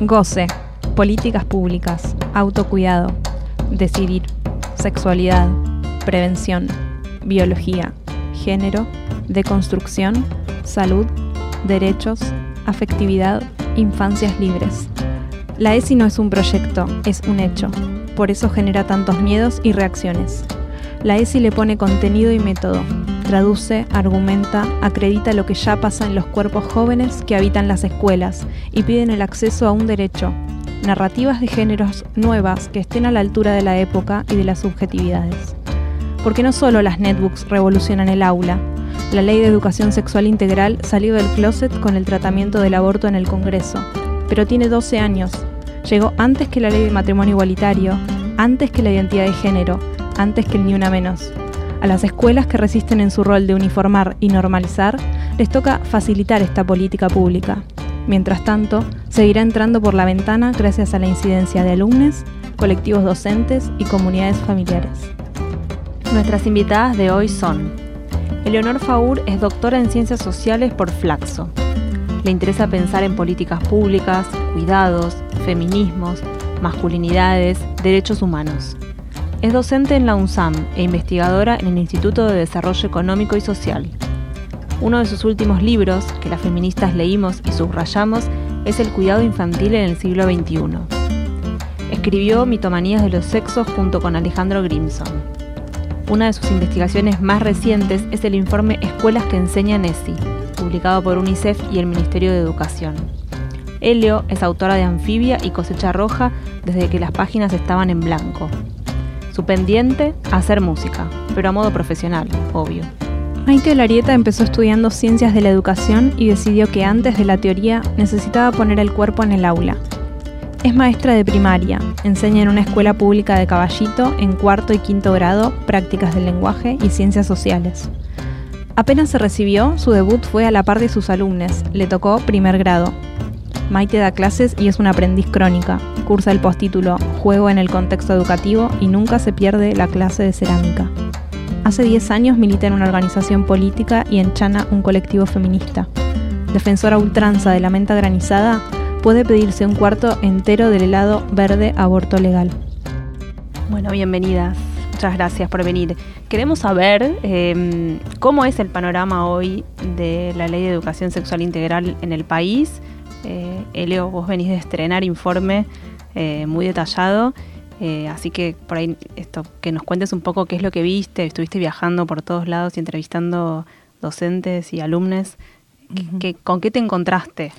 Goce, políticas públicas, autocuidado, decidir, sexualidad, prevención, biología, género, deconstrucción, salud, derechos, afectividad, infancias libres. La ESI no es un proyecto, es un hecho. Por eso genera tantos miedos y reacciones. La ESI le pone contenido y método, traduce, argumenta, acredita lo que ya pasa en los cuerpos jóvenes que habitan las escuelas y piden el acceso a un derecho, narrativas de géneros nuevas que estén a la altura de la época y de las subjetividades. Porque no solo las netbooks revolucionan el aula, la ley de educación sexual integral salió del closet con el tratamiento del aborto en el Congreso, pero tiene 12 años. Llegó antes que la ley de matrimonio igualitario, antes que la identidad de género, antes que el ni una menos. A las escuelas que resisten en su rol de uniformar y normalizar, les toca facilitar esta política pública. Mientras tanto, seguirá entrando por la ventana gracias a la incidencia de alumnos, colectivos docentes y comunidades familiares. Nuestras invitadas de hoy son Eleonor Faur es doctora en Ciencias Sociales por Flaxo. Le interesa pensar en políticas públicas, cuidados, feminismos, masculinidades, derechos humanos. Es docente en la UNSAM e investigadora en el Instituto de Desarrollo Económico y Social. Uno de sus últimos libros, que las feministas leímos y subrayamos, es El cuidado infantil en el siglo XXI. Escribió Mitomanías de los sexos junto con Alejandro Grimson. Una de sus investigaciones más recientes es el informe Escuelas que enseñan ESI, publicado por UNICEF y el Ministerio de Educación. Helio es autora de Anfibia y Cosecha Roja desde que las páginas estaban en blanco, su pendiente, hacer música, pero a modo profesional, obvio. Maite Larieta empezó estudiando ciencias de la educación y decidió que antes de la teoría necesitaba poner el cuerpo en el aula. Es maestra de primaria, enseña en una escuela pública de Caballito en cuarto y quinto grado prácticas del lenguaje y ciencias sociales. Apenas se recibió, su debut fue a la par de sus alumnos, le tocó primer grado, Maite da clases y es una aprendiz crónica. Cursa el postítulo Juego en el contexto educativo y nunca se pierde la clase de cerámica. Hace 10 años milita en una organización política y en Chana un colectivo feminista. Defensora ultranza de la menta granizada, puede pedirse un cuarto entero del helado verde aborto legal. Bueno, bienvenidas. Muchas gracias por venir. Queremos saber em, cómo es el panorama hoy de la ley de educación sexual integral en el país eh, Elio, vos venís de estrenar informe eh, muy detallado, eh, así que por ahí esto, que nos cuentes un poco qué es lo que viste, estuviste viajando por todos lados y entrevistando docentes y alumnos, ¿con qué te encontraste?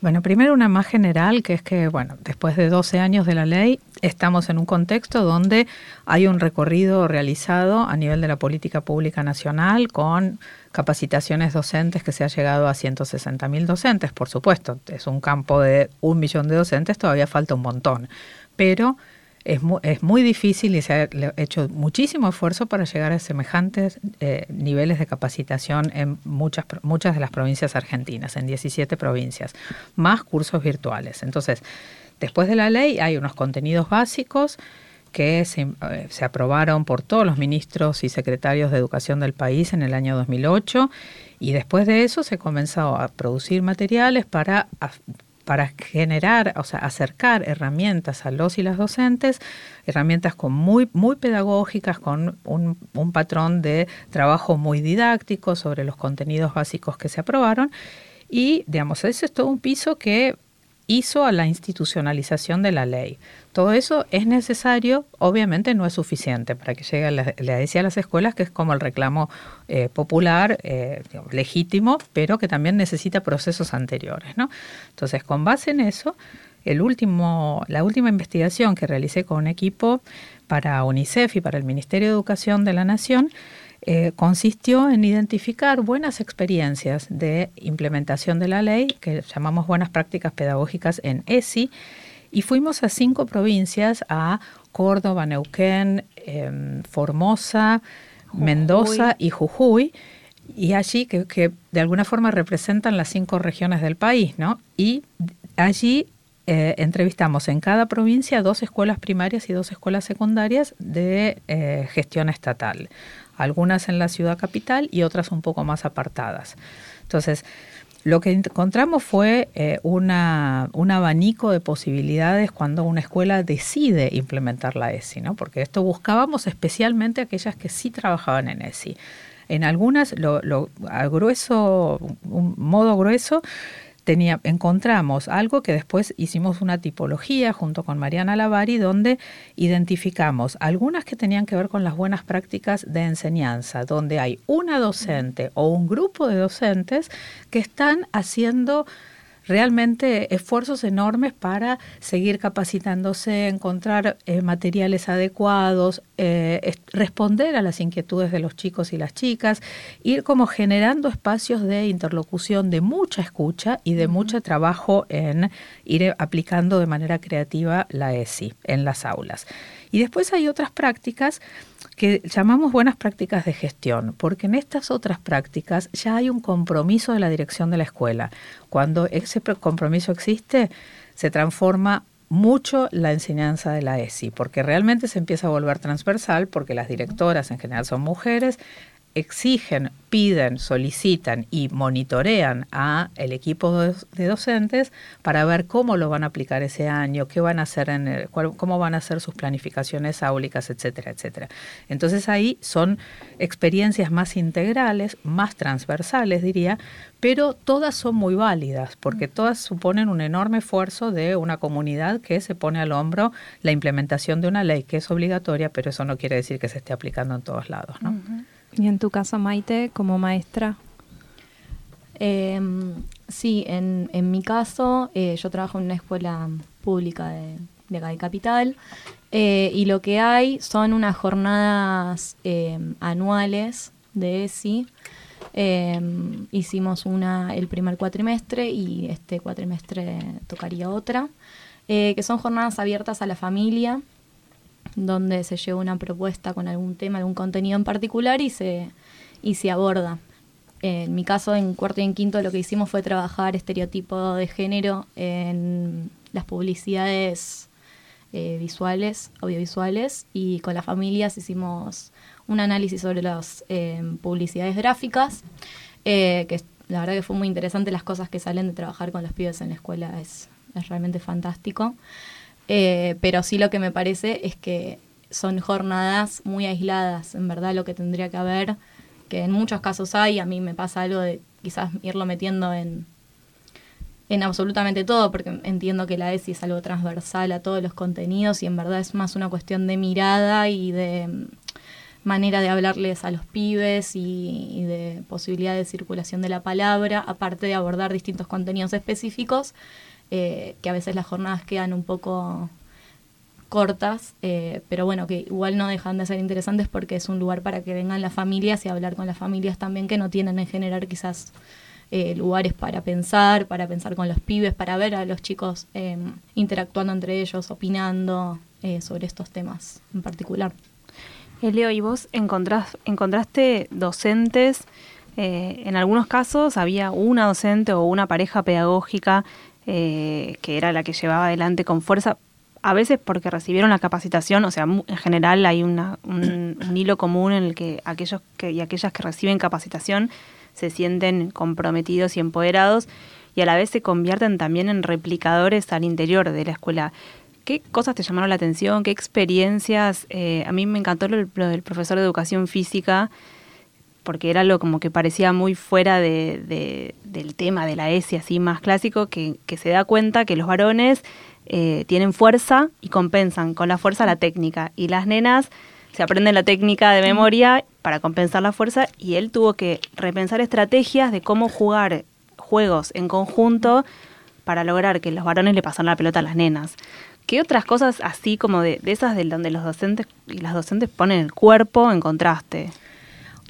Bueno, primero una más general, que es que, bueno, después de 12 años de la ley, estamos en un contexto donde hay un recorrido realizado a nivel de la política pública nacional con capacitaciones docentes que se ha llegado a 160 mil docentes, por supuesto, es un campo de un millón de docentes, todavía falta un montón, pero es muy, es muy difícil y se ha hecho muchísimo esfuerzo para llegar a semejantes eh, niveles de capacitación en muchas, muchas de las provincias argentinas, en 17 provincias, más cursos virtuales. Entonces, después de la ley hay unos contenidos básicos que se, eh, se, aprobaron por todos los ministros y secretarios de educación del país en el año 2008 y después de eso se comenzó a producir materiales para para generar, o sea, acercar herramientas a los y las docentes, herramientas con muy, muy pedagógicas, con un, un patrón de trabajo muy didáctico sobre los contenidos básicos que se aprobaron. Y, digamos, ese es todo un piso que hizo a la institucionalización de la ley. Todo eso es necesario, obviamente no es suficiente para que llegue, le decía a las escuelas que es como el reclamo eh, popular, eh, legítimo, pero que también necesita procesos anteriores. ¿no? Entonces, con base en eso, el último, la última investigación que realicé con un equipo para UNICEF y para el Ministerio de Educación de la Nación, eh, consistió en identificar buenas experiencias de implementación de la ley, que llamamos buenas prácticas pedagógicas en ESI, y fuimos a cinco provincias, a Córdoba, Neuquén, em, Formosa, Mendoza y Jujuy, y allí que, que, de alguna forma representan las cinco regiones del país, ¿no? Y allí eh, entrevistamos en cada provincia dos escuelas primarias y dos escuelas secundarias de eh, gestión estatal, algunas en la ciudad capital y otras un poco más apartadas. Entonces, lo que encontramos fue eh, una, un abanico de posibilidades cuando una escuela decide implementar la ESI, ¿no? porque esto buscábamos especialmente aquellas que sí trabajaban en ESI. En algunas, lo, lo a grueso, un modo grueso, encontramos algo que después hicimos una tipología junto con Mariana Lavari, donde identificamos algunas que tenían que ver con las buenas prácticas de enseñanza, donde hay una docente o un grupo de docentes que están haciendo realmente esfuerzos enormes para seguir capacitándose, encontrar eh, materiales adecuados, eh, responder a las inquietudes de los chicos y las chicas, ir como generando espacios de interlocución, de mucha escucha y de mucho trabajo en ir aplicando de manera creativa la ESI en las aulas. Y después hay otras prácticas que llamamos buenas prácticas de gestión, porque en estas otras prácticas ya hay un compromiso de la dirección de la escuela. Cuando ese compromiso existe, se transforma mucho la enseñanza de la ESI, porque realmente se empieza a volver transversal, porque las directoras en general son mujeres, exigen, piden, solicitan y monitorean a el equipo de docentes para ver cómo lo van a aplicar ese año, qué van a hacer en cómo van a hacer sus planificaciones áulicas, etcétera, etcétera. Entonces ahí son experiencias más integrales, más transversales diría, pero todas son muy válidas porque todas suponen un enorme esfuerzo de una comunidad que se pone al hombro la implementación de una ley que es obligatoria, pero eso no quiere decir que se esté aplicando en todos lados, ¿no? ¿Y en tu caso, Maite, como maestra? Em, sí, en, en, mi caso, eh, yo trabajo en una escuela pública de, de Capital eh, y lo que hay son unas jornadas em, anuales de ESI. Em, hicimos una el primer cuatrimestre y este cuatrimestre tocaría otra, eh, que son jornadas abiertas a la familia donde se lleva una propuesta con algún tema, algún contenido en particular y se, y se aborda. En mi caso, en cuarto y en quinto, lo que hicimos fue trabajar estereotipo de género en las publicidades eh, visuales, audiovisuales, y con las familias hicimos un análisis sobre las eh, publicidades gráficas, eh, que la verdad que fue muy interesante las cosas que salen de trabajar con los pibes en la escuela, es, es realmente fantástico. Eh, pero sí lo que me parece es que son jornadas muy aisladas, en verdad lo que tendría que haber, que en muchos casos hay, a mí me pasa algo de quizás irlo metiendo en, en absolutamente todo, porque entiendo que la ESI es algo transversal a todos los contenidos y en verdad es más una cuestión de mirada y de mm, manera de hablarles a los pibes y, y de posibilidad de circulación de la palabra, aparte de abordar distintos contenidos específicos eh, que a veces las jornadas quedan un poco cortas, eh, pero bueno, que igual no dejan de ser interesantes porque es un lugar para que vengan las familias y hablar con las familias también que no tienen en generar quizás eh, lugares para pensar, para pensar con los pibes, para ver a los chicos interactuando entre ellos, opinando sobre estos temas en particular. Elio, ¿y vos encontraste docentes? en algunos casos había una docente o una pareja pedagógica eh, que era la que llevaba adelante con fuerza, a veces porque recibieron la capacitación, o sea, en general hay una, un, hilo común en el que aquellos que, y aquellas que reciben capacitación se sienten comprometidos y empoderados y a la vez se convierten también en replicadores al interior de la escuela. ¿Qué cosas te llamaron la atención? ¿Qué experiencias? Eh, a mí me encantó lo, lo del profesor de educación física, porque era algo como que parecía muy fuera de, del tema de la ESI, así más clásico, que, se da cuenta que los varones eh, tienen fuerza y compensan con la fuerza la técnica, y las nenas se aprenden la técnica de memoria para compensar la fuerza, y él tuvo que repensar estrategias de cómo jugar juegos en conjunto para lograr que los varones le pasaran la pelota a las nenas. ¿Qué otras cosas así como de, de esas de donde los docentes y las docentes ponen el cuerpo en contraste?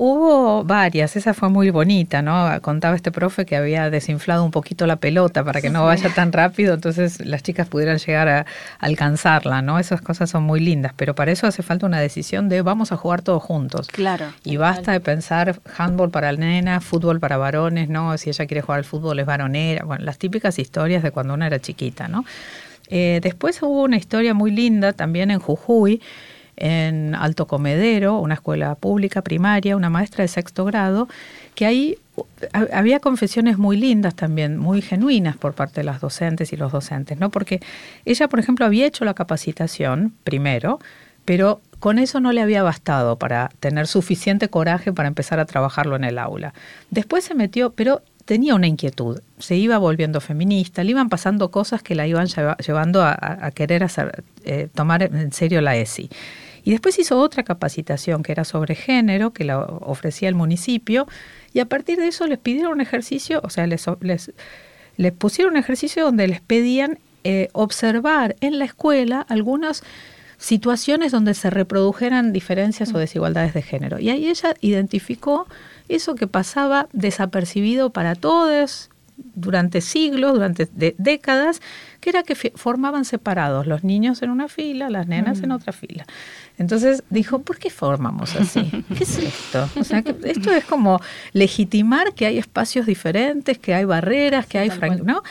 Hubo varias, esa fue muy bonita, ¿no? Contaba este profe que había desinflado un poquito la pelota para que no vaya tan rápido, entonces las chicas pudieran llegar a alcanzarla, ¿no? Esas cosas son muy lindas, pero para eso hace falta una decisión de vamos a jugar todos juntos. Claro. Y basta de pensar handball para nena, fútbol para varones, ¿no? Si ella quiere jugar al fútbol es varonera, bueno, las típicas historias de cuando una era chiquita, ¿no? Eh, después hubo una historia muy linda también en Jujuy, en Alto Comedero, una escuela pública primaria, una maestra de sexto grado, que ahí había confesiones muy lindas también, muy genuinas por parte de las docentes y los docentes, ¿no? Porque ella, por ejemplo, había hecho la capacitación primero, pero con eso no le había bastado para tener suficiente coraje para empezar a trabajarlo en el aula. Después se metió, pero tenía una inquietud, se iba volviendo feminista, le iban pasando cosas que la iban llevando a, querer eh, tomar en serio la ESI. Y después hizo otra capacitación que era sobre género, que la ofrecía el municipio, y a partir de eso les pidieron un ejercicio, o sea, les, les, les pusieron un ejercicio donde les pedían eh, observar en la escuela algunas situaciones donde se reprodujeran diferencias o desigualdades de género. Y ahí ella identificó eso que pasaba desapercibido para todos durante siglos, durante décadas, que era que formaban separados los niños en una fila, las nenas en mm. otra fila. Entonces dijo, ¿por qué formamos así? ¿Qué es esto? O sea, que esto es como legitimar que hay espacios diferentes, que hay barreras, que hay... ¿no?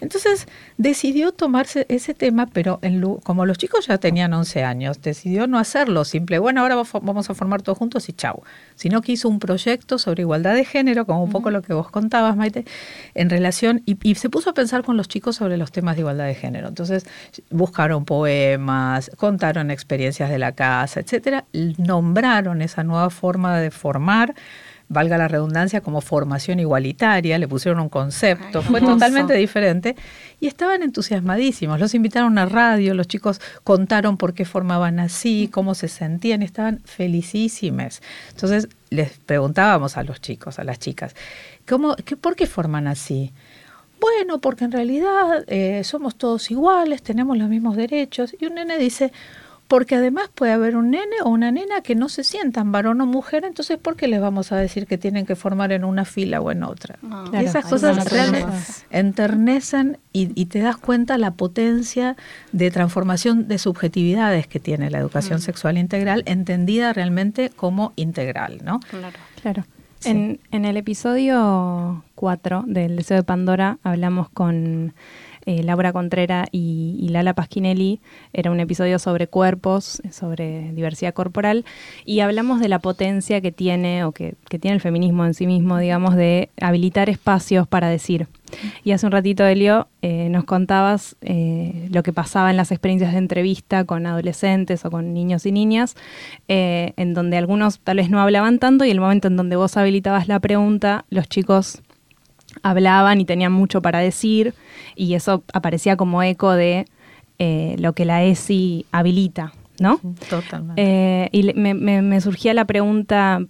Entonces decidió tomarse ese tema, pero en como los chicos ya tenían 11 años, decidió no hacerlo simple, bueno, ahora vamos a formar todos juntos y chau, sino que hizo un proyecto sobre igualdad de género, como un poco lo que vos contabas, Maite, en relación, y, y se puso a pensar con los chicos sobre los temas de igualdad de género. Entonces buscaron poemas, contaron experiencias de la casa, etcétera, nombraron esa nueva forma de formar valga la redundancia, como formación igualitaria, le pusieron un concepto, fue totalmente diferente y estaban entusiasmadísimos. Los invitaron a radio, los chicos contaron por qué formaban así, cómo se sentían, estaban felicísimes. Entonces les preguntábamos a los chicos, a las chicas, ¿cómo, qué, ¿por qué forman así? Bueno, porque en realidad eh, somos todos iguales, tenemos los mismos derechos. Y un nene dice, porque además puede haber un nene o una nena que no se sientan varón o mujer, entonces ¿por qué les vamos a decir que tienen que formar en una fila o en otra? y esas cosas realmente enternecen y, y, te das cuenta la potencia de transformación de subjetividades que tiene la educación mm. sexual integral, entendida realmente como integral, ¿no? Claro. Claro. En, en el episodio 4 del Deseo de Pandora hablamos con eh, Laura Contrera y, Lala Pasquinelli. Era un episodio sobre cuerpos, sobre diversidad corporal, y hablamos de la potencia que tiene, o que, tiene el feminismo en sí mismo, digamos, de habilitar espacios para decir. Y hace un ratito, Elio, eh, nos contabas eh, lo que pasaba en las experiencias de entrevista con adolescentes o con niños y niñas, en donde algunos tal vez no hablaban tanto y el momento en donde vos habilitabas la pregunta, los chicos hablaban y tenían mucho para decir y eso aparecía como eco de eh, lo que la ESI habilita, ¿no? Totalmente. Eh, y me, surgía la pregunta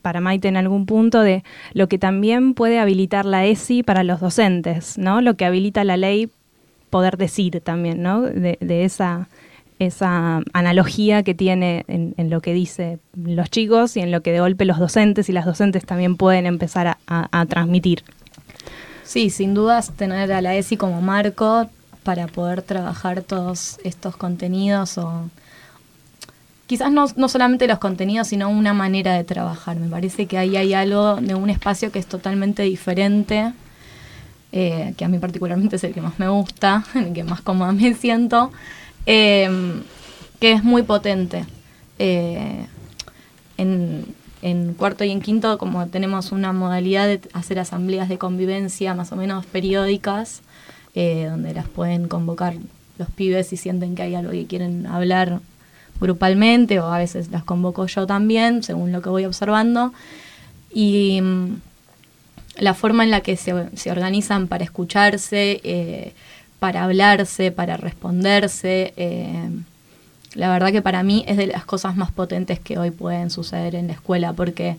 para Maite en algún punto de lo que también puede habilitar la ESI para los docentes, ¿no? Lo que habilita la ley poder decir también, ¿no? De, esa, esa analogía que tiene en, lo que dice los chicos y en lo que de golpe los docentes y las docentes también pueden empezar a transmitir. Sí, sin dudas tener a la ESI como marco para poder trabajar todos estos contenidos o quizás no, no, solamente los contenidos, sino una manera de trabajar. Me parece que ahí hay algo de un espacio que es totalmente diferente, eh, que a mí particularmente es el que más me gusta, el que más cómoda me siento, eh, que es muy potente. Eh, en, en cuarto y en quinto, como tenemos una modalidad de hacer asambleas de convivencia más o menos periódicas, eh, donde las pueden convocar los pibes si sienten que hay algo que quieren hablar grupalmente, o a veces las convoco yo también, según lo que voy observando. Y mm, la forma en la que se, se organizan para escucharse, eh, para hablarse, para responderse, eh, la verdad que para mí es de las cosas más potentes que hoy pueden suceder en la escuela, porque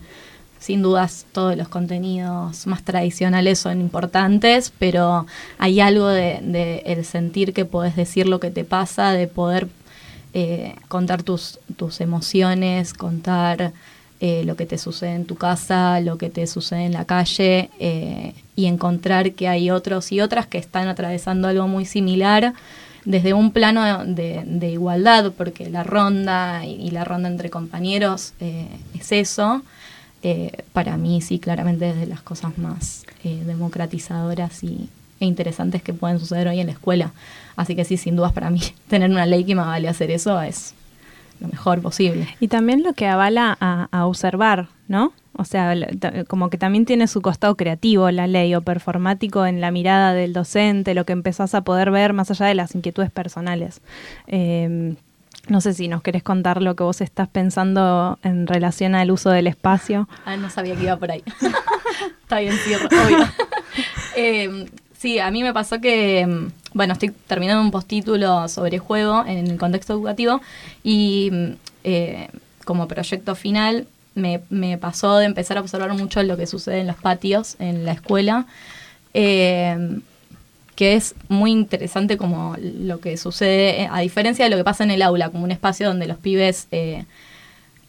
sin dudas todos los contenidos más tradicionales son importantes, pero hay algo de, el sentir que podés decir lo que te pasa, de poder eh, contar tus, tus emociones, contar eh, lo que te sucede en tu casa, lo que te sucede en la calle eh, y encontrar que hay otros y otras que están atravesando algo muy similar desde un plano de, igualdad, porque la ronda y, la ronda entre compañeros eh, es eso. para mí sí, claramente es de las cosas más democratizadoras y, e interesantes que pueden suceder hoy en la escuela. Así que sí, sin dudas para mí, tener una ley que me vale hacer eso es lo mejor posible. Y también lo que avala a, observar, ¿no? O sea, como que también tiene su costado creativo la ley o performático en la mirada del docente, lo que empezás a poder ver más allá de las inquietudes personales. Em, no sé si nos querés contar lo que vos estás pensando en relación al uso del espacio. Ah, no sabía que iba por ahí. Está bien, sí, obvio. Em, sí, a mí me pasó que em, bueno, estoy terminando un postítulo sobre juego en el contexto educativo y eh, como proyecto final me, pasó de empezar a observar mucho lo que sucede en los patios, en la escuela, eh, que es muy interesante como lo que sucede, eh, a diferencia de lo que pasa en el aula, como un espacio donde los pibes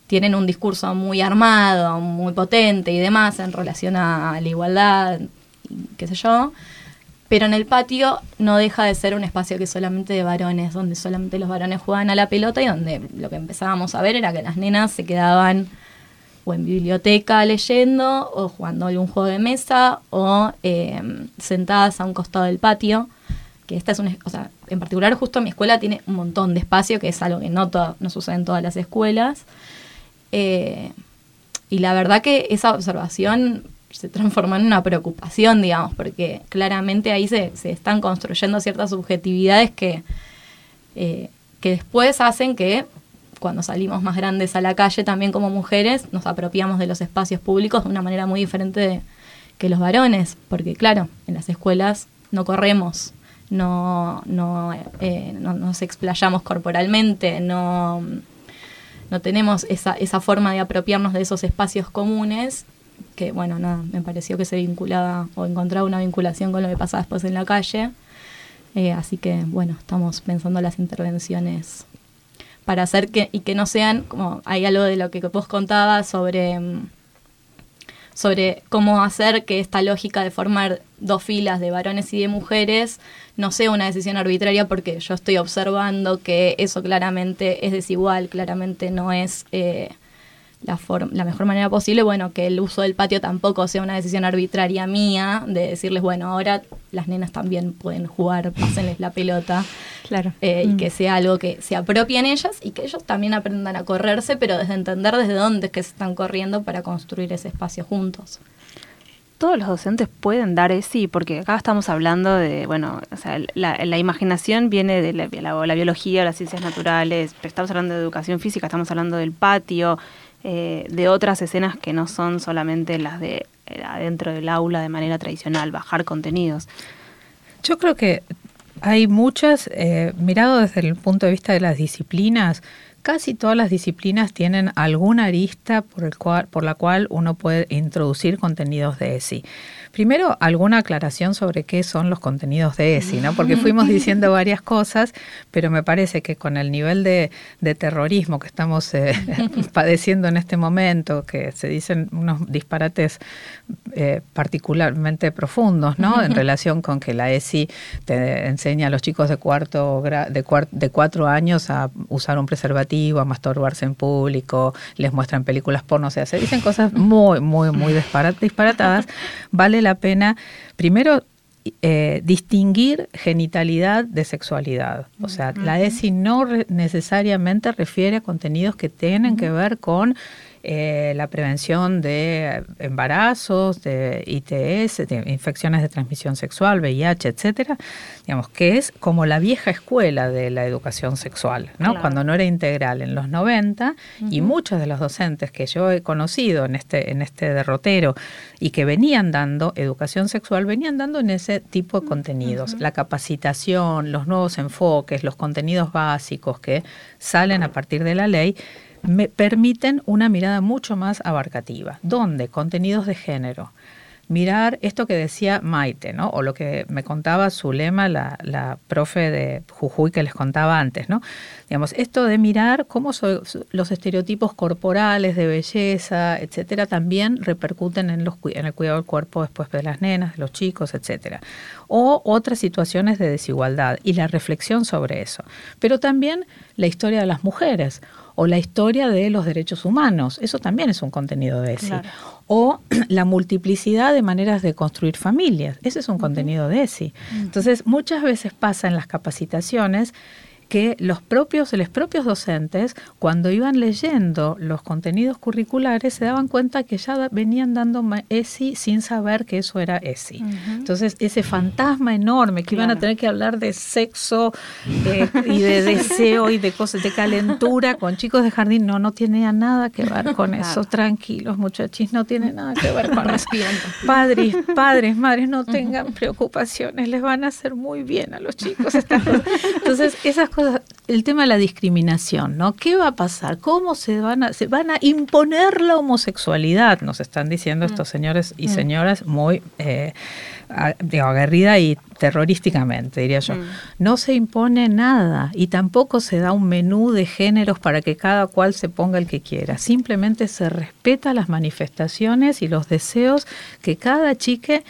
tienen un discurso muy armado, muy potente y demás en relación a la igualdad, qué sé yo pero en el patio no deja de ser un espacio que solamente de varones, donde solamente los varones juegan a la pelota y donde lo que empezábamos a ver era que las nenas se quedaban o en biblioteca leyendo o jugando algún juego de mesa o eh, sentadas a un costado del patio que esta es una, o sea, en particular justo mi escuela tiene un montón de espacio, que es algo que no, no sucede en todas las escuelas. Eh, y la verdad que esa observación se transformó en una preocupación, digamos, porque claramente ahí se, se están construyendo ciertas subjetividades que, eh, que después hacen que cuando salimos más grandes a la calle también como mujeres nos apropiamos de los espacios públicos de una manera muy diferente que los varones, porque claro, en las escuelas no corremos, no, no, eh, no nos explayamos corporalmente, no, no tenemos esa, esa forma de apropiarnos de esos espacios comunes que bueno, nada, me pareció que se vinculaba o encontraba una vinculación con lo que pasaba después en la calle. Eh, así que bueno, estamos pensando las intervenciones para hacer que, y que no sean, como hay algo de lo que vos contabas sobre, mm, sobre cómo hacer que esta lógica de formar dos filas de varones y de mujeres no sea una decisión arbitraria porque yo estoy observando que eso claramente es desigual, claramente no es... Eh, la, la mejor manera posible, bueno, que el uso del patio tampoco sea una decisión arbitraria mía, de decirles, bueno, ahora las nenas también pueden jugar, pásenles la pelota. Claro. Eh, y mm. que sea algo que se apropien ellas y que ellos también aprendan a correrse, pero desde entender desde dónde es que se están corriendo para construir ese espacio juntos todos los docentes pueden dar ese, porque acá estamos hablando de, bueno, o sea, la, imaginación viene de la, la, biología, las ciencias naturales, estamos hablando de educación física, estamos hablando del patio, eh, de otras escenas que no son solamente las de eh, adentro del aula de manera tradicional, bajar contenidos. Yo creo que hay muchas, eh, mirado desde el punto de vista de las disciplinas, casi todas las disciplinas tienen alguna arista por, el cual, por la cual uno puede introducir contenidos de ESI. Primero, alguna aclaración sobre qué son los contenidos de ESI, ¿no? Porque fuimos diciendo varias cosas, pero me parece que con el nivel de, terrorismo que estamos eh, padeciendo en este momento, que se dicen unos disparates eh, particularmente profundos, ¿no? En relación con que la ESI te enseña a los chicos de cuarto de, de cuatro años a usar un preservativo, a masturbarse en público, les muestran películas porno, o sea, se dicen cosas muy, muy, muy disparatadas. Vale la pena, primero, eh, distinguir genitalidad de sexualidad. O sea, la ESI no necesariamente refiere a contenidos que tienen que ver con eh, la prevención de embarazos, de ITS, de infecciones de transmisión sexual, VIH, etcétera, digamos, que es como la vieja escuela de la educación sexual, ¿no? Cuando no era integral en los 90 y muchos de los docentes que yo he conocido en este en este derrotero y que venían dando educación sexual venían dando en ese tipo de contenidos, la capacitación, los nuevos enfoques, los contenidos básicos que salen a partir de la ley me permiten una mirada mucho más abarcativa, donde contenidos de género, mirar esto que decía Maite, ¿no? O lo que me contaba Zulema, la, la profe de Jujuy que les contaba antes, ¿no? Digamos, esto de mirar cómo los estereotipos corporales de belleza, etcétera, también repercuten en, los, en el cuidado del cuerpo después de las nenas, de los chicos, etcétera. O otras situaciones de desigualdad y la reflexión sobre eso. Pero también la historia de las mujeres o la historia de los derechos humanos. Eso también es un contenido de ESI. O la multiplicidad de maneras de construir familias. Ese es un contenido de ESI. Entonces, muchas veces pasa en las capacitaciones que los propios, los propios docentes, cuando iban leyendo los contenidos curriculares, se daban cuenta que ya venían dando ESI sin saber que eso era ESI. Entonces, ese fantasma enorme que iban a tener que hablar de sexo eh, y de deseo y de cosas de calentura con chicos de jardín, no, no tenía nada que ver con eso. Tranquilos, muchachos, no tiene nada que ver con eso. Padres, padres, madres, no tengan preocupaciones, les van a hacer muy bien a los chicos. Entonces, esas el tema de la discriminación, ¿no? ¿Qué va a pasar? ¿Cómo se van a, se van a imponer la homosexualidad? Nos están diciendo mm. estos señores y mm. señoras muy eh, aguerrida y terrorísticamente, diría yo. Mm. No se impone nada y tampoco se da un menú de géneros para que cada cual se ponga el que quiera. Simplemente se respeta las manifestaciones y los deseos que cada chique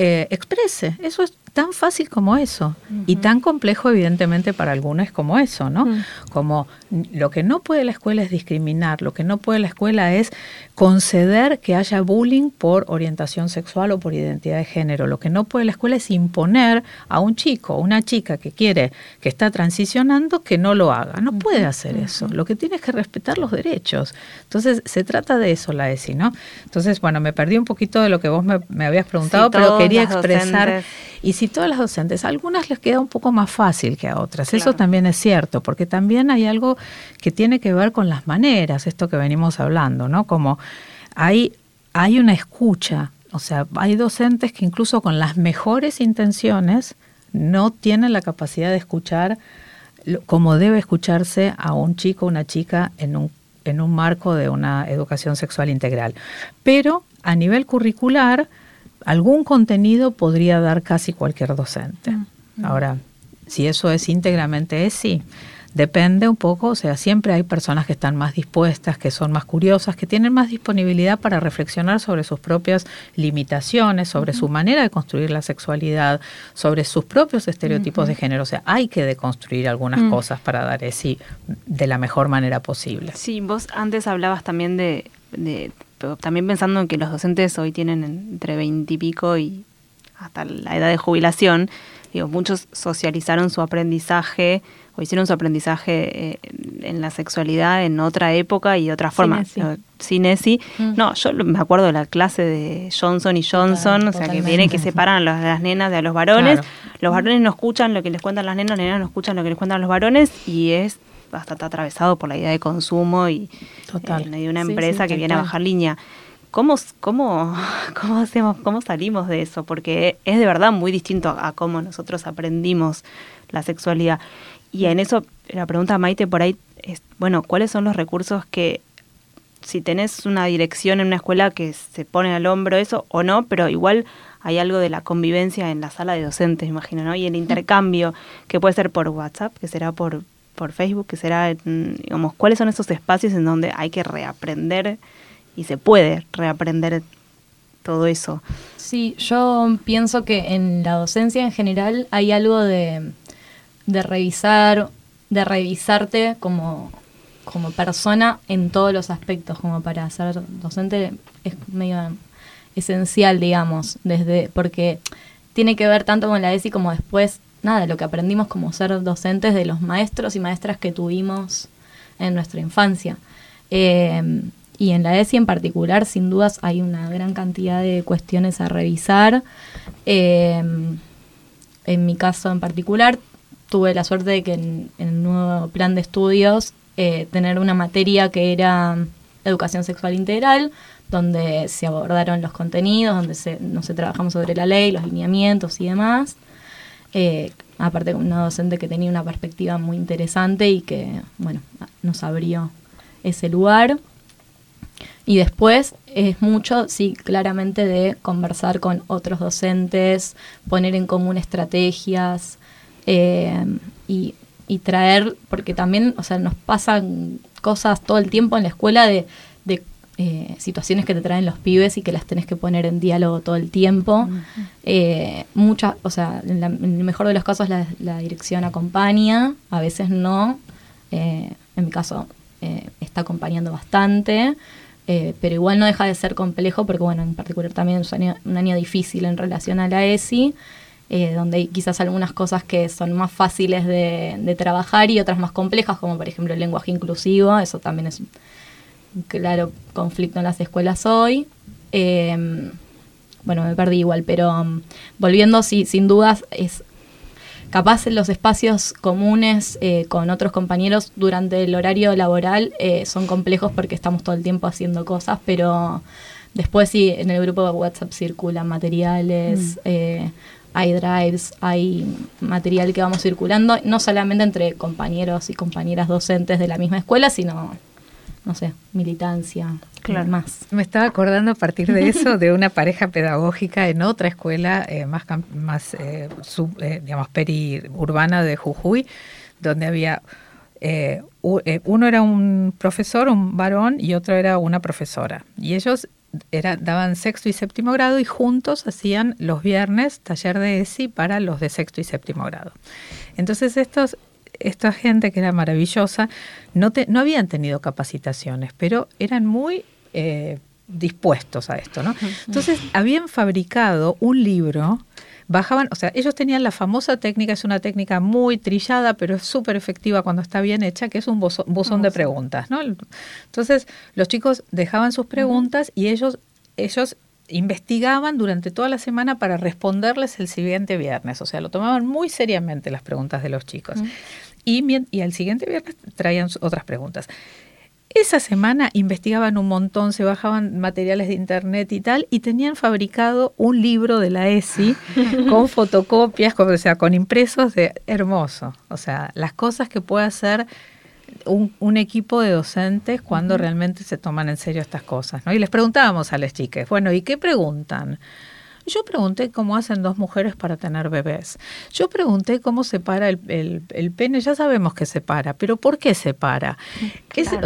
eh, exprese. Eso es tan fácil como eso y tan complejo evidentemente para algunos como eso, ¿no? Como lo que no puede la escuela es discriminar, lo que no puede la escuela es conceder que haya bullying por orientación sexual o por identidad de género. Lo que no puede la escuela es imponer a un chico o una chica que quiere, que está transicionando, que no lo haga. No puede hacer eso. Lo que tiene es que respetar los derechos. Entonces, se trata de eso la ESI, ¿no? Entonces, bueno, me perdí un poquito de lo que vos me, habías preguntado, pero quería expresar... Y si todas las docentes, a algunas les queda un poco más fácil que a otras. Eso también es cierto, porque también hay algo que tiene que ver con las maneras, esto que venimos hablando, ¿no? Como hay, hay una escucha, o sea, hay docentes que incluso con las mejores intenciones no tienen la capacidad de escuchar como debe escucharse a un chico o una chica en un, en un marco de una educación sexual integral. Pero a nivel curricular, algún contenido podría dar casi cualquier docente. Mm, mm. Ahora, si eso es íntegramente es sí. Depende un poco, o sea, siempre hay personas que están más dispuestas, que son más curiosas, que tienen más disponibilidad para reflexionar sobre sus propias limitaciones, sobre su manera de construir la sexualidad, sobre sus propios estereotipos de género. O sea, hay que deconstruir algunas mm. cosas para dar sí de la mejor manera posible. Sí, vos antes hablabas también de, de también pensando en que los docentes hoy tienen entre veintipico y, y hasta la edad de jubilación, digo, muchos socializaron su aprendizaje o hicieron su aprendizaje eh, en la sexualidad en otra época y de otra forma. Sin ESI. Mm. No, yo me acuerdo de la clase de Johnson y Johnson, o sea, que viene que separan a las nenas de a los varones. Los varones no escuchan lo que les cuentan las nenas, las nenas no escuchan lo que les cuentan los varones y es bastante atravesado por la idea de consumo y Total. Eh, una empresa que viene a bajar línea. ¿Cómo, cómo, cómo, hacemos, ¿Cómo salimos de eso? Porque es de verdad muy distinto a, cómo nosotros aprendimos la sexualidad. Y en eso, la pregunta Maite por ahí es, bueno, ¿cuáles son los recursos que, si tenés una dirección en una escuela que se pone al hombro eso o no, pero igual hay algo de la convivencia en la sala de docentes, imagino, ¿no? Y el intercambio, que puede ser por WhatsApp, que será por, por Facebook, que será, digamos, cuáles son esos espacios en donde hay que reaprender y se puede reaprender todo eso. Sí, yo pienso que en la docencia en general hay algo de de revisar, de revisarte como, como persona en todos los aspectos, como para ser docente es medio esencial, digamos, desde porque tiene que ver tanto con la ESI como después, nada, lo que aprendimos como ser docentes de los maestros y maestras que tuvimos en nuestra infancia. Eh, y en la ESI en particular, sin dudas, hay una gran cantidad de cuestiones a revisar. Eh, en mi caso en particular, tuve la suerte de que en, el nuevo plan de estudios eh, tener una materia que era educación sexual integral, donde se abordaron los contenidos, donde se, no se trabajamos sobre la ley, los lineamientos y demás. Eh, aparte una docente que tenía una perspectiva muy interesante y que, bueno, nos abrió ese lugar. y después es mucho, sí, claramente de conversar con otros docentes, poner en común estrategias eh, y, y, traer, porque también, o sea, nos pasan cosas todo el tiempo en la escuela de eh, situaciones que te traen los pibes y que las tenés que poner en diálogo todo el tiempo. Eh, muchas, o sea, en, el mejor de los casos la, la dirección acompaña, a veces no. Eh, en mi caso está acompañando bastante, pero igual no deja de ser complejo porque, bueno, en particular también es un año, un año difícil en relación a la ESI. donde hay quizás algunas cosas que son más fáciles de, de, trabajar y otras más complejas, como por ejemplo el lenguaje inclusivo, eso también es claro conflicto en las escuelas hoy. Em, bueno, me perdí igual, pero um, volviendo, sí, sin dudas, es capaz en los espacios comunes eh, con otros compañeros durante el horario laboral eh, son complejos porque estamos todo el tiempo haciendo cosas, pero después sí, en el grupo de WhatsApp circulan materiales. Mm. Eh, hay drives, hay material que vamos circulando, no solamente entre compañeros y compañeras docentes de la misma escuela, sino no sé, militancia, claro. más. Me estaba acordando a partir de eso de una pareja pedagógica en otra escuela eh, más, más eh, sub, eh, digamos, periurbana de Jujuy, donde había eh, uno era un profesor, un varón, y otro era una profesora. Y ellos era, daban sexto y séptimo grado y juntos hacían los viernes taller de ESI para los de sexto y séptimo grado. Entonces estos esta gente que era maravillosa no, te, no habían tenido capacitaciones, pero eran muy eh, dispuestos a esto, ¿no? Entonces habían fabricado un libro bajaban, o sea, ellos tenían la famosa técnica, es una técnica muy trillada, pero es súper efectiva cuando está bien hecha, que es un buzón, de preguntas, ¿no? Entonces, los chicos dejaban sus preguntas y ellos, ellos investigaban durante toda la semana para responderles el siguiente viernes, o sea, lo tomaban muy seriamente las preguntas de los chicos y, y al siguiente viernes traían otras preguntas. Esa semana investigaban un montón, se bajaban materiales de internet y tal, y tenían fabricado un libro de la ESI con fotocopias, con, o sea, con impresos de hermoso. O sea, las cosas que puede hacer un, equipo de docentes cuando realmente se toman en serio estas cosas. ¿no? Y les preguntábamos a las chicas, bueno, ¿y qué preguntan? Yo pregunté cómo hacen dos mujeres para tener bebés. Yo pregunté cómo se para el, el, pene. Ya sabemos que se para, pero ¿por qué se para?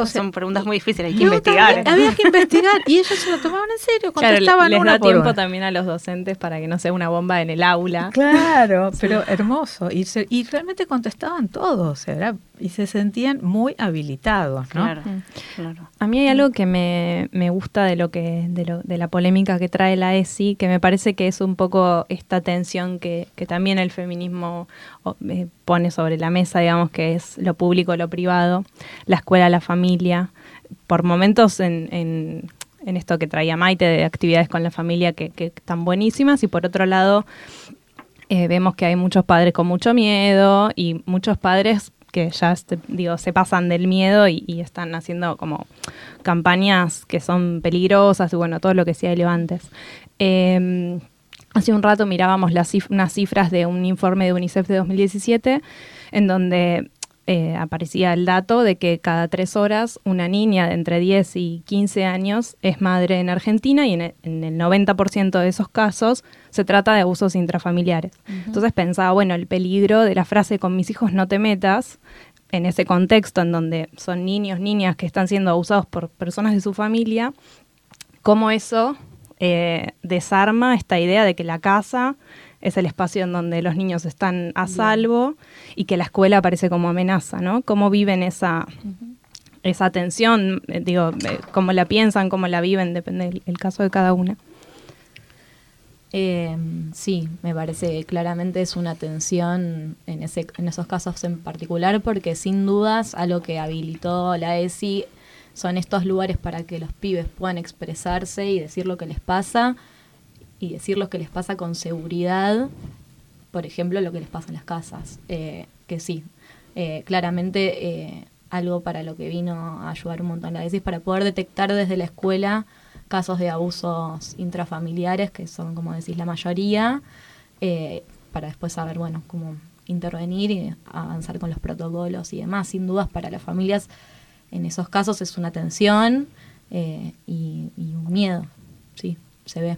son preguntas muy difíciles, hay que investigar. había que investigar y ellos se lo tomaban en serio, contestaban claro, les da tiempo también a los docentes para que no sea una bomba en el aula. Claro, pero hermoso. Y, y realmente contestaban todos, era y se sentían muy habilitados, ¿no? Claro, claro. A mí hay algo que me, me gusta de lo que de, lo, de la polémica que trae la ESI, que me parece que es un poco esta tensión que, que también el feminismo eh, pone sobre la mesa, digamos, que es lo público, lo privado, la escuela, la familia. Por momentos en, en, esto que traía Maite de actividades con la familia que, que están buenísimas y por otro lado eh, vemos que hay muchos padres con mucho miedo y muchos padres que ya digo se pasan del miedo y, están haciendo como campañas que son peligrosas y bueno todo lo que sea de antes em, hace un rato mirábamos las unas cifras de un informe de UNICEF de 2017 en donde eh, aparecía el dato de que cada tres horas una niña de entre 10 y 15 años es madre en Argentina y en el, en el 90% de esos casos se trata de abusos intrafamiliares. Entonces pensaba, bueno, el peligro de la frase con mis hijos no te metas, en ese contexto en donde son niños, niñas que están siendo abusados por personas de su familia, cómo eso eh, desarma esta idea de que la casa es el espacio en donde los niños están a salvo y que la escuela aparece como amenaza, ¿no? Cómo viven esa, esa tensión, eh, digo, eh, cómo la piensan, cómo la viven, depende del caso de cada una. Eh, sí, me parece claramente es una tensión en, ese, en esos casos en particular porque sin dudas a lo que habilitó la ESI son estos lugares para que los pibes puedan expresarse y decir lo que les pasa y decir lo que les pasa con seguridad, por ejemplo, lo que les pasa en las casas, eh, que sí, eh, claramente eh, algo para lo que vino a ayudar un montón la ESI es para poder detectar desde la escuela casos de abusos intrafamiliares, que son, como decís, la mayoría, para después saber, bueno, cómo intervenir y avanzar con los protocolos y demás. Sin dudas, para las familias, en esos casos es una tensión. eh, y, un miedo, sí, se ve.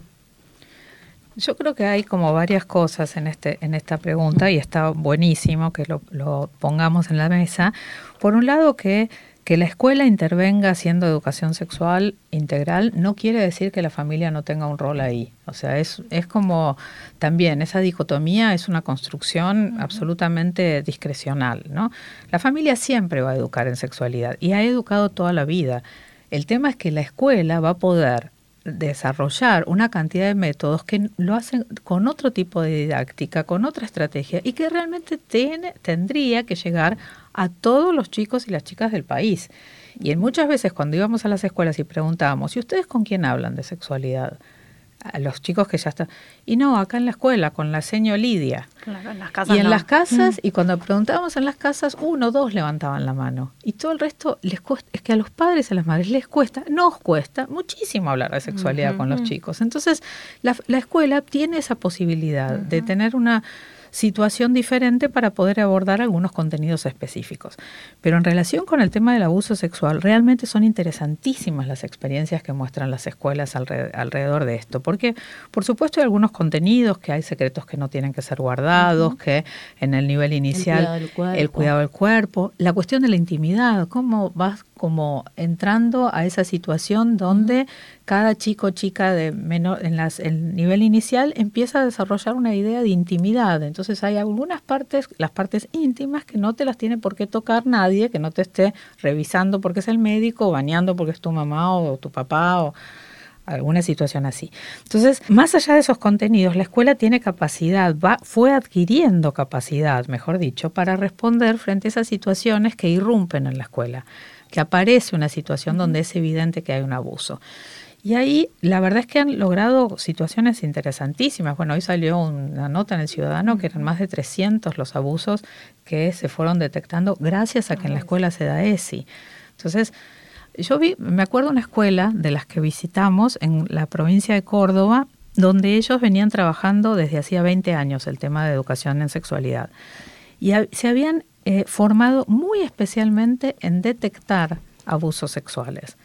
Yo creo que hay como varias cosas en este en esta pregunta y está buenísimo que lo, lo pongamos en la mesa. Por un lado que que la escuela intervenga haciendo educación sexual integral no quiere decir que la familia no tenga un rol ahí. O sea, es, es como también esa dicotomía es una construcción absolutamente discrecional. ¿no? La familia siempre va a educar en sexualidad y ha educado toda la vida. El tema es que la escuela va a poder desarrollar una cantidad de métodos que lo hacen con otro tipo de didáctica, con otra estrategia y que realmente tiene, tendría que llegar a todos los chicos y las chicas del país. Y en muchas veces cuando íbamos a las escuelas y preguntábamos, ¿y ustedes con quién hablan de sexualidad? A los chicos que ya están. Y no, acá en la escuela, con la seño Lidia. en las casas. Y en las casas, y cuando preguntábamos en las casas, uno o dos levantaban la mano. Y todo el resto les cuesta, es que a los padres y a las madres les cuesta, nos cuesta muchísimo hablar de sexualidad con los chicos. Entonces, la, la, escuela tiene esa posibilidad de tener una situación diferente para poder abordar algunos contenidos específicos. Pero en relación con el tema del abuso sexual, realmente son interesantísimas las experiencias que muestran las escuelas alrededor de esto, porque por supuesto hay algunos contenidos que hay secretos que no tienen que ser guardados, que en el nivel inicial el cuidado del cuerpo, la cuestión de la intimidad, cómo vas como entrando a esa situación donde cada chico o chica de menor en las, el nivel inicial empieza a desarrollar una idea de intimidad. Entonces hay algunas partes, las partes íntimas, que no te las tiene por qué tocar nadie, que no te esté revisando porque es el médico, o bañando porque es tu mamá o tu papá o alguna situación así. Entonces, más allá de esos contenidos, la escuela tiene capacidad, va, fue adquiriendo capacidad, mejor dicho, para responder frente a esas situaciones que irrumpen en la escuela que aparece una situación donde es evidente que hay un abuso. Y ahí la verdad es que han logrado situaciones interesantísimas. Bueno, hoy salió una nota en el Ciudadano que eran más de 300 los abusos que se fueron detectando gracias a que en la escuela se da ESI. Entonces, yo vi, me acuerdo una escuela de las que visitamos en la provincia de Córdoba, donde ellos venían trabajando desde hacía 20 años el tema de educación en sexualidad. Y se habían eh, formado muy especialmente en detectar abusos sexuales,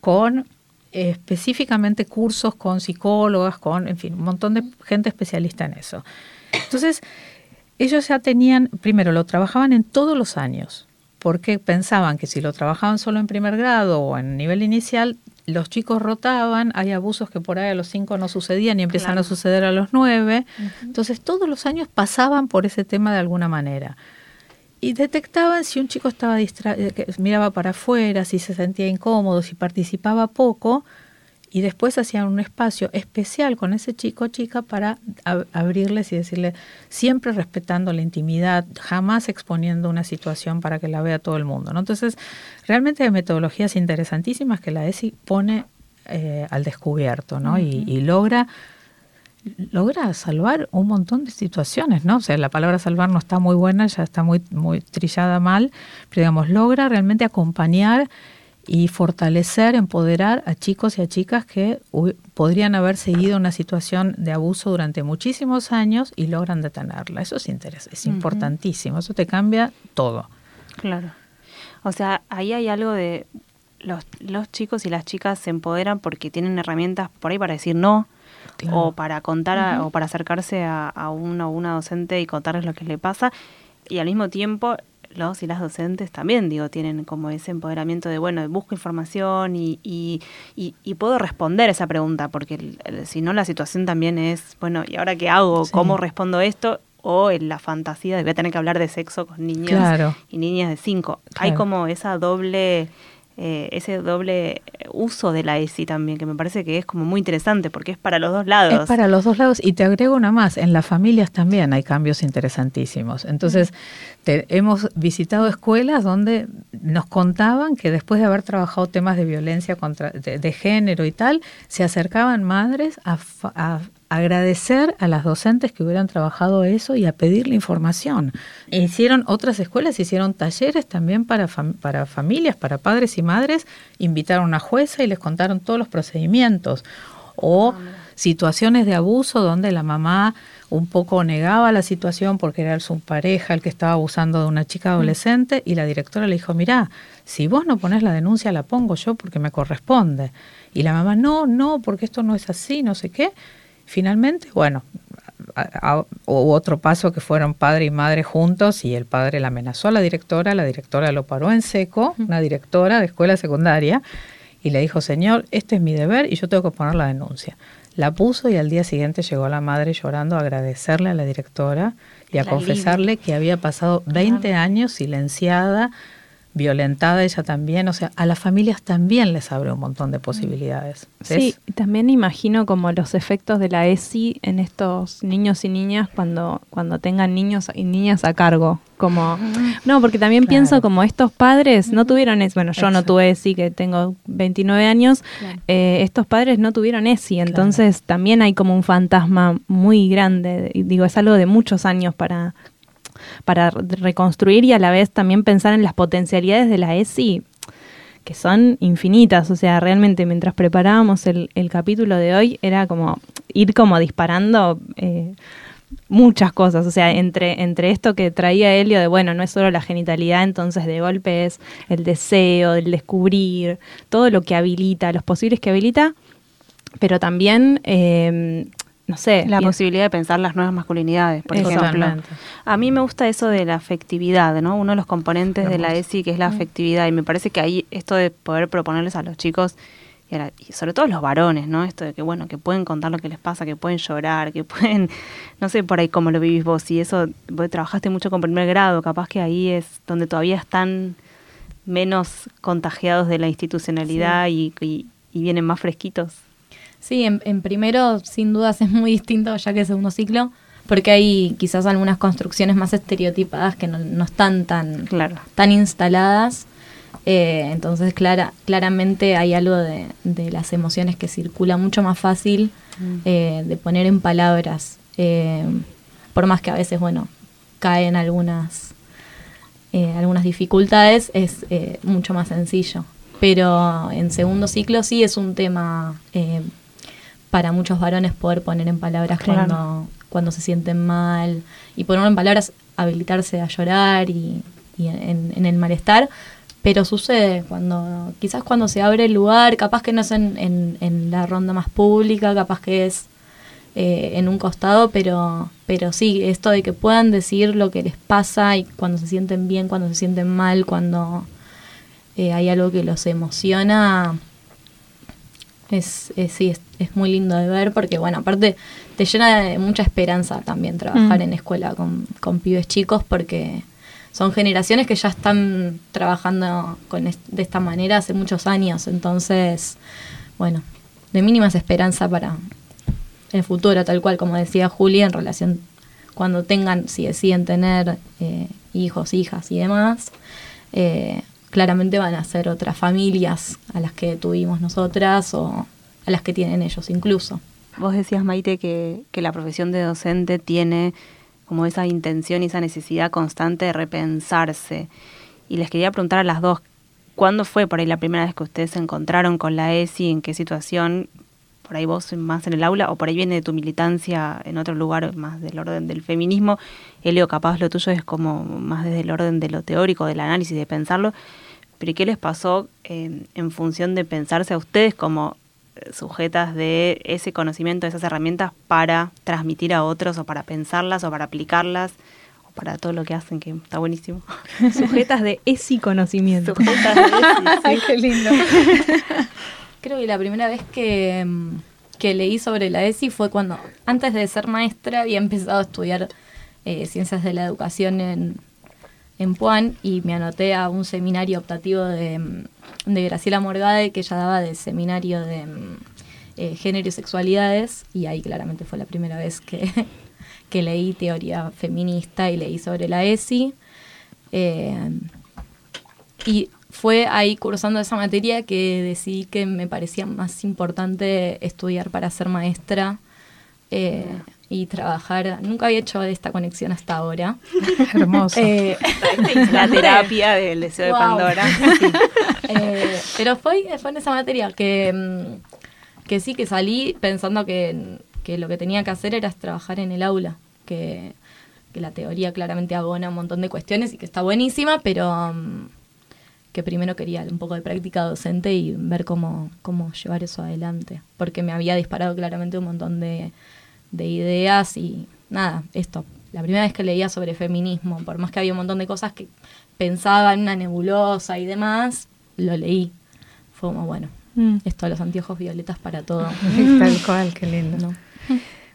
con eh, específicamente cursos con psicólogas, con, en fin, un montón de gente especialista en eso. Entonces, ellos ya tenían, primero, lo trabajaban en todos los años, porque pensaban que si lo trabajaban solo en primer grado o en nivel inicial, los chicos rotaban, hay abusos que por ahí a los cinco no sucedían y empiezan a suceder a los nueve. Entonces todos los años pasaban por ese tema de alguna manera y detectaban si un chico estaba distraído, eh, miraba para afuera, si se sentía incómodo, si participaba poco, y después hacían un espacio especial con ese chico o chica para abrirles y decirle, siempre respetando la intimidad, jamás exponiendo una situación para que la vea todo el mundo. ¿no? Entonces, realmente hay metodologías interesantísimas que la ESI pone eh, al descubierto ¿no? y logra logra salvar un montón de situaciones, ¿no? O sea, la palabra salvar no está muy buena, ya está muy, muy trillada mal, pero digamos, logra realmente acompañar y fortalecer, empoderar a chicos y a chicas que podrían haber seguido una situación de abuso durante muchísimos años y logran detenerla. Eso es, interés, es importantísimo, eso te cambia todo. Claro. O sea, ahí hay algo de los, los chicos y las chicas se empoderan porque tienen herramientas por ahí para decir no, o para contar o para acercarse a, a uno o una docente y contarles lo que le pasa y al mismo tiempo los y las docentes también, digo, tienen como ese empoderamiento de, bueno, busco información y, y, y, puedo responder esa pregunta, porque si no la situación también es, bueno, ¿y ahora qué hago? ¿Cómo respondo esto? O en la fantasía de voy a tener que hablar de sexo con niños y niñas de cinco. Hay como esa doble eh, ese doble uso de la ESI también, que me parece que es como muy interesante porque es para los dos lados. Es para los dos lados y te agrego una más, en las familias también hay cambios interesantísimos. Entonces, hemos visitado escuelas donde nos contaban que después de haber trabajado temas de violencia contra, de, género y tal, se acercaban madres a, a agradecer a las docentes que hubieran trabajado eso y a pedirle información. E hicieron otras escuelas, hicieron talleres también para, para familias, para padres y madres, invitaron a una jueza y les contaron todos los procedimientos. O situaciones de abuso donde la mamá un poco negaba la situación porque era su pareja el que estaba abusando de una chica adolescente y la directora le dijo, mira, si vos no pones la denuncia la pongo yo porque me corresponde. Y la mamá, no, no, porque esto no es así, no sé qué. Finalmente, bueno, hubo otro paso que fueron padre y madre juntos y el padre la amenazó a la directora, la directora lo paró en seco, una directora de escuela secundaria, y le dijo, señor, este es mi deber y yo tengo que poner la denuncia. La puso y al día siguiente llegó la madre llorando a agradecerle a la directora y a confesarle que había pasado 20 años silenciada violentada ella también, o sea, a las familias también les abre un montón de posibilidades. Sí, también imagino como los efectos de la ESI en estos niños y niñas cuando, cuando tengan niños y niñas a cargo. Como, no, porque también pienso como estos padres no tuvieron ESI, bueno, yo no tuve ESI, que tengo 29 años, eh, estos padres no tuvieron ESI, entonces también hay como un fantasma muy grande, digo, es algo de muchos años para para reconstruir y a la vez también pensar en las potencialidades de la ESI que son infinitas, o sea, realmente mientras preparábamos el, capítulo de hoy era como ir como disparando eh, muchas cosas, o sea, entre, entre esto que traía Helio de, bueno, no es solo la genitalidad, entonces de golpe es el deseo, el descubrir, todo lo que habilita, los posibles que habilita, pero también eh, no sé. La posibilidad de pensar las nuevas masculinidades, por ejemplo. A mí me gusta eso de la afectividad, ¿no? Uno de los componentes de la ESI que es la mm. afectividad y me parece que ahí esto de poder proponerles a los chicos y, sobre todo los varones, ¿no? Esto de que, bueno, que pueden contar lo que les pasa, que pueden llorar, que pueden, no sé por ahí cómo lo vivís vos, y eso, vos trabajaste mucho con primer grado, capaz que ahí es donde todavía están menos contagiados de la institucionalidad y, y vienen más fresquitos. Sí, en, primero sin dudas es muy distinto ya que segundo ciclo, porque hay quizás algunas construcciones más estereotipadas que no, están tan, tan instaladas. Eh, entonces, clara, claramente hay algo de, las emociones que circula mucho más fácil mm. eh, de poner en palabras, eh, por más que a veces, bueno, caen algunas, algunas dificultades, es mucho más sencillo. Pero en segundo ciclo sí es un tema para muchos varones poder poner en palabras cuando, cuando se sienten mal y poner en palabras habilitarse a llorar y, en, el malestar, pero sucede cuando quizás cuando se abre el lugar, capaz que no es en, en, la ronda más pública, capaz que es eh, en un costado, pero, pero sí, esto de que puedan decir lo que les pasa y cuando se sienten bien, cuando se sienten mal, cuando eh, hay algo que los emociona, es, sí, es, muy lindo de ver porque, bueno, aparte te llena de mucha esperanza también trabajar mm. en escuela con, con, pibes chicos porque son generaciones que ya están trabajando con de esta manera hace muchos años. Entonces, bueno, de mínima esperanza para el futuro, tal cual como decía Juli, en relación cuando tengan, si deciden tener eh, hijos, hijas y demás. Eh, claramente van a ser otras familias a las que tuvimos nosotras o a las que tienen ellos incluso. Vos decías, Maite, que, la profesión de docente tiene como esa intención y esa necesidad constante de repensarse. Y les quería preguntar a las dos, ¿cuándo fue por ahí la primera vez que ustedes se encontraron con la ESI? ¿En qué situación? Por ahí vos más en el aula o por ahí viene de tu militancia en otro lugar más del orden del feminismo. Elio, capaz lo tuyo es como más desde el orden de lo teórico, del análisis, de pensarlo. Pero qué les pasó en función de pensarse a ustedes como eh, sujetas de ese conocimiento, de esas herramientas para transmitir a otros o para pensarlas o para aplicarlas o para todo lo que hacen, que está buenísimo. sujetas de ese conocimiento. Sujetas de ese, Ay, qué lindo. Creo que la primera vez que, que, leí sobre la ESI fue cuando, antes de ser maestra, había empezado a estudiar eh, ciencias de la educación en, en Puan y me anoté a un seminario optativo de, de Graciela Morgade que ella daba de seminario de eh, género y sexualidades y ahí claramente fue la primera vez que, que leí teoría feminista y leí sobre la ESI. Eh, y fue ahí cursando esa materia que decidí que me parecía más importante estudiar para ser maestra. Eh, y trabajar. Nunca había hecho esta conexión hasta ahora. Hermoso. Eh, la terapia del deseo de Pandora. Eh, pero fue, fue en esa materia que, mm, que sí, que salí pensando que, que lo que tenía que hacer era trabajar en el aula, que, que la teoría claramente abona un montón de cuestiones y que está buenísima, pero mm, que primero quería un poco de práctica docente y ver cómo, cómo llevar eso adelante, porque me había disparado claramente un montón de, de ideas y nada, esto, la primera vez que leía sobre feminismo, por más que había un montón de cosas que pensaba en una nebulosa y demás, lo leí. Fue como, bueno, mm. esto de los anteojos violetas para todo. Tal cual, qué lindo.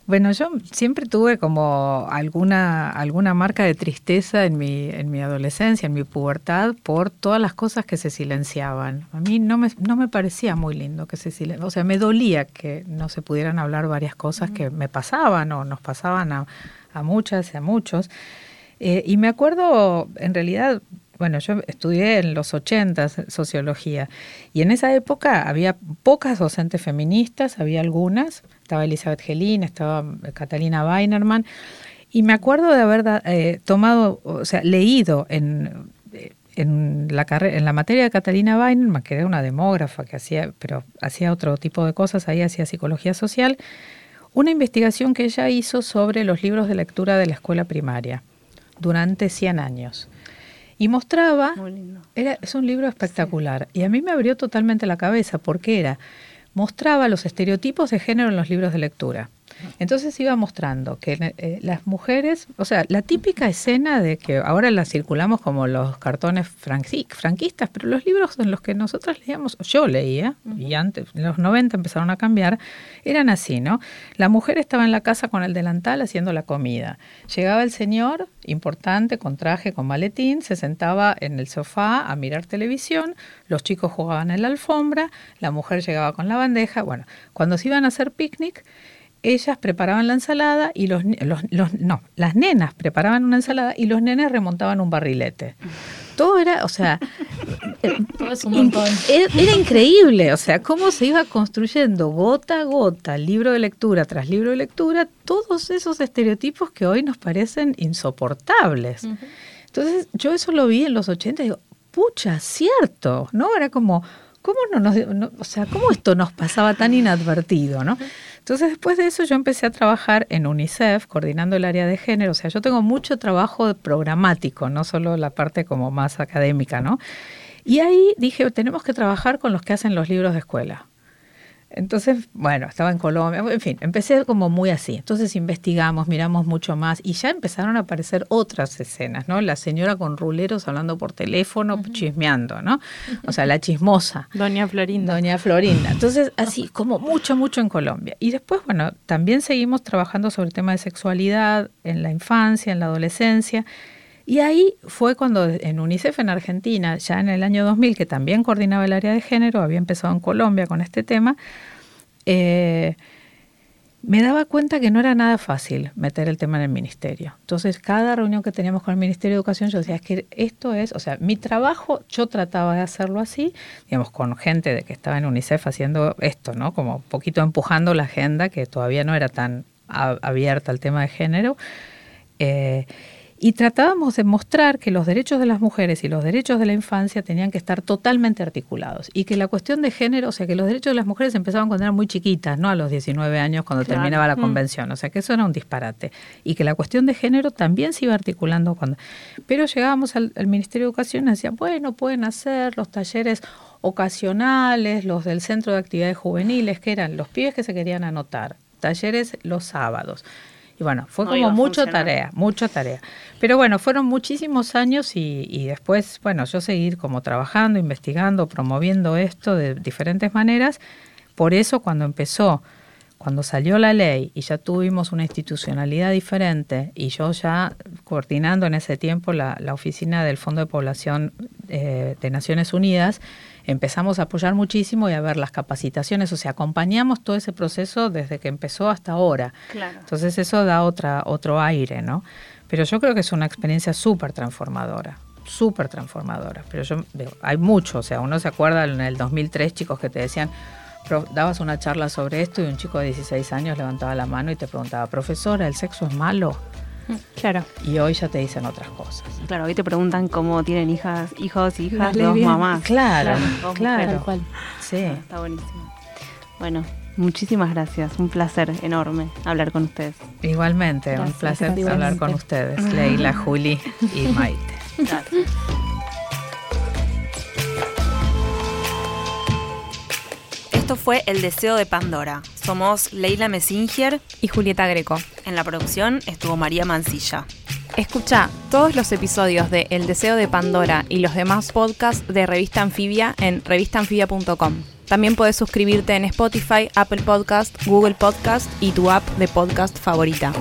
Bueno, yo siempre tuve como alguna, alguna marca de tristeza en mi, en mi adolescencia, en mi pubertad, por todas las cosas que se silenciaban. A mí no me, no me parecía muy lindo que se silenciaban. O sea, me dolía que no se pudieran hablar varias cosas que me pasaban o nos pasaban a, a muchas y a muchos. Eh, y me acuerdo, en realidad, bueno, yo estudié en los 80 sociología. Y en esa época había pocas docentes feministas, había algunas, estaba Elizabeth Gelin, estaba Catalina Weinerman, y me acuerdo de haber eh, tomado, o sea, leído en, en la en la materia de Catalina Weinerman, que era una demógrafa que hacía, pero hacía otro tipo de cosas, ahí hacía psicología social, una investigación que ella hizo sobre los libros de lectura de la escuela primaria durante 100 años. Y mostraba, era, es un libro espectacular, y a mí me abrió totalmente la cabeza porque era, mostraba los estereotipos de género en los libros de lectura. Entonces iba mostrando que eh, las mujeres, o sea, la típica escena de que ahora la circulamos como los cartones franquistas, pero los libros en los que nosotros leíamos, yo leía, y antes, en los 90 empezaron a cambiar, eran así, ¿no? La mujer estaba en la casa con el delantal haciendo la comida. Llegaba el señor, importante, con traje, con maletín, se sentaba en el sofá a mirar televisión, los chicos jugaban en la alfombra, la mujer llegaba con la bandeja, bueno, cuando se iban a hacer picnic, ellas preparaban la ensalada y los, los, no, las nenas preparaban una ensalada y los nenes remontaban un barrilete. Todo era, o sea, Todo es un montón. Era, increíble, o sea, cómo se iba construyendo gota a gota, libro de lectura tras libro de lectura, todos esos estereotipos que hoy nos parecen insoportables. Entonces, yo eso lo vi en los 80 y digo, pucha, cierto, ¿no? Era como, ¿cómo no nos, o sea, cómo esto nos pasaba tan inadvertido, ¿no? Entonces después de eso yo empecé a trabajar en UNICEF, coordinando el área de género. O sea, yo tengo mucho trabajo programático, no solo la parte como más académica, ¿no? Y ahí dije, tenemos que trabajar con los que hacen los libros de escuela. Entonces, bueno, estaba en Colombia, en fin, empecé como muy así. Entonces investigamos, miramos mucho más y ya empezaron a aparecer otras escenas, ¿no? La señora con ruleros hablando por teléfono, chismeando, ¿no? O sea, la chismosa. Doña Florinda. Doña Florinda. Entonces, así, como mucho, mucho en Colombia. Y después, bueno, también seguimos trabajando sobre el tema de sexualidad en la infancia, en la adolescencia. Y ahí fue cuando en UNICEF en Argentina, ya en el año 2000, que también coordinaba el área de género, había empezado en Colombia con este tema, eh, me daba cuenta que no era nada fácil meter el tema en el ministerio. Entonces, cada reunión que teníamos con el Ministerio de Educación, yo decía, es que esto es, o sea, mi trabajo, yo trataba de hacerlo así, digamos, con gente de que estaba en UNICEF haciendo esto, ¿no? Como un poquito empujando la agenda, que todavía no era tan abierta al tema de género. Eh, y tratábamos de mostrar que los derechos de las mujeres y los derechos de la infancia tenían que estar totalmente articulados y que la cuestión de género, o sea, que los derechos de las mujeres empezaban cuando eran muy chiquitas, no a los 19 años cuando terminaba la mm. convención, o sea, que eso era un disparate y que la cuestión de género también se iba articulando cuando... Pero llegábamos al, Ministerio de Educación y decían, bueno, pueden hacer los talleres ocasionales, los del Centro de Actividades Juveniles, que eran los pibes que se querían anotar, talleres los sábados y bueno, fue como mucha tarea, mucha tarea. Pero bueno, fueron muchísimos años y, y, después, bueno, yo seguir como trabajando, investigando, promoviendo esto de diferentes maneras. Por eso cuando empezó, cuando salió la ley y ya tuvimos una institucionalidad diferente y yo ya coordinando en ese tiempo la, la oficina del Fondo de Población eh, de Naciones Unidas, empezamos a apoyar muchísimo y a ver las capacitaciones, o sea, acompañamos todo ese proceso desde que empezó hasta ahora. Entonces eso da otra, otro aire, ¿no? Pero yo creo que es una experiencia súper transformadora súper transformadora. Pero yo hay mucho, o sea, uno se acuerda en el 2003 chicos que te decían, dabas una charla sobre esto y un chico de 16 años levantaba la mano y te preguntaba, profesora, ¿el sexo es malo? Claro. Y hoy ya te dicen otras cosas. Claro, hoy te preguntan cómo tienen hijas, hijos, hijas, dos mamás. Claro, claro. Sí. está buenísimo. Bueno, Muchísimas gracias, un placer enorme hablar con ustedes. Igualmente, un placer hablar con ustedes, Leila, Juli y Maite. Gracias. Esto fue El Deseo de Pandora. Somos Leila Messinger y Julieta Greco. En la producción estuvo María Mancilla. Escucha todos los episodios de El Deseo de Pandora y los demás podcasts de Revista Anfibia en revistanfibia.com. También puedes suscribirte en Spotify, Apple Podcast, Google Podcast y tu app de podcast favorita.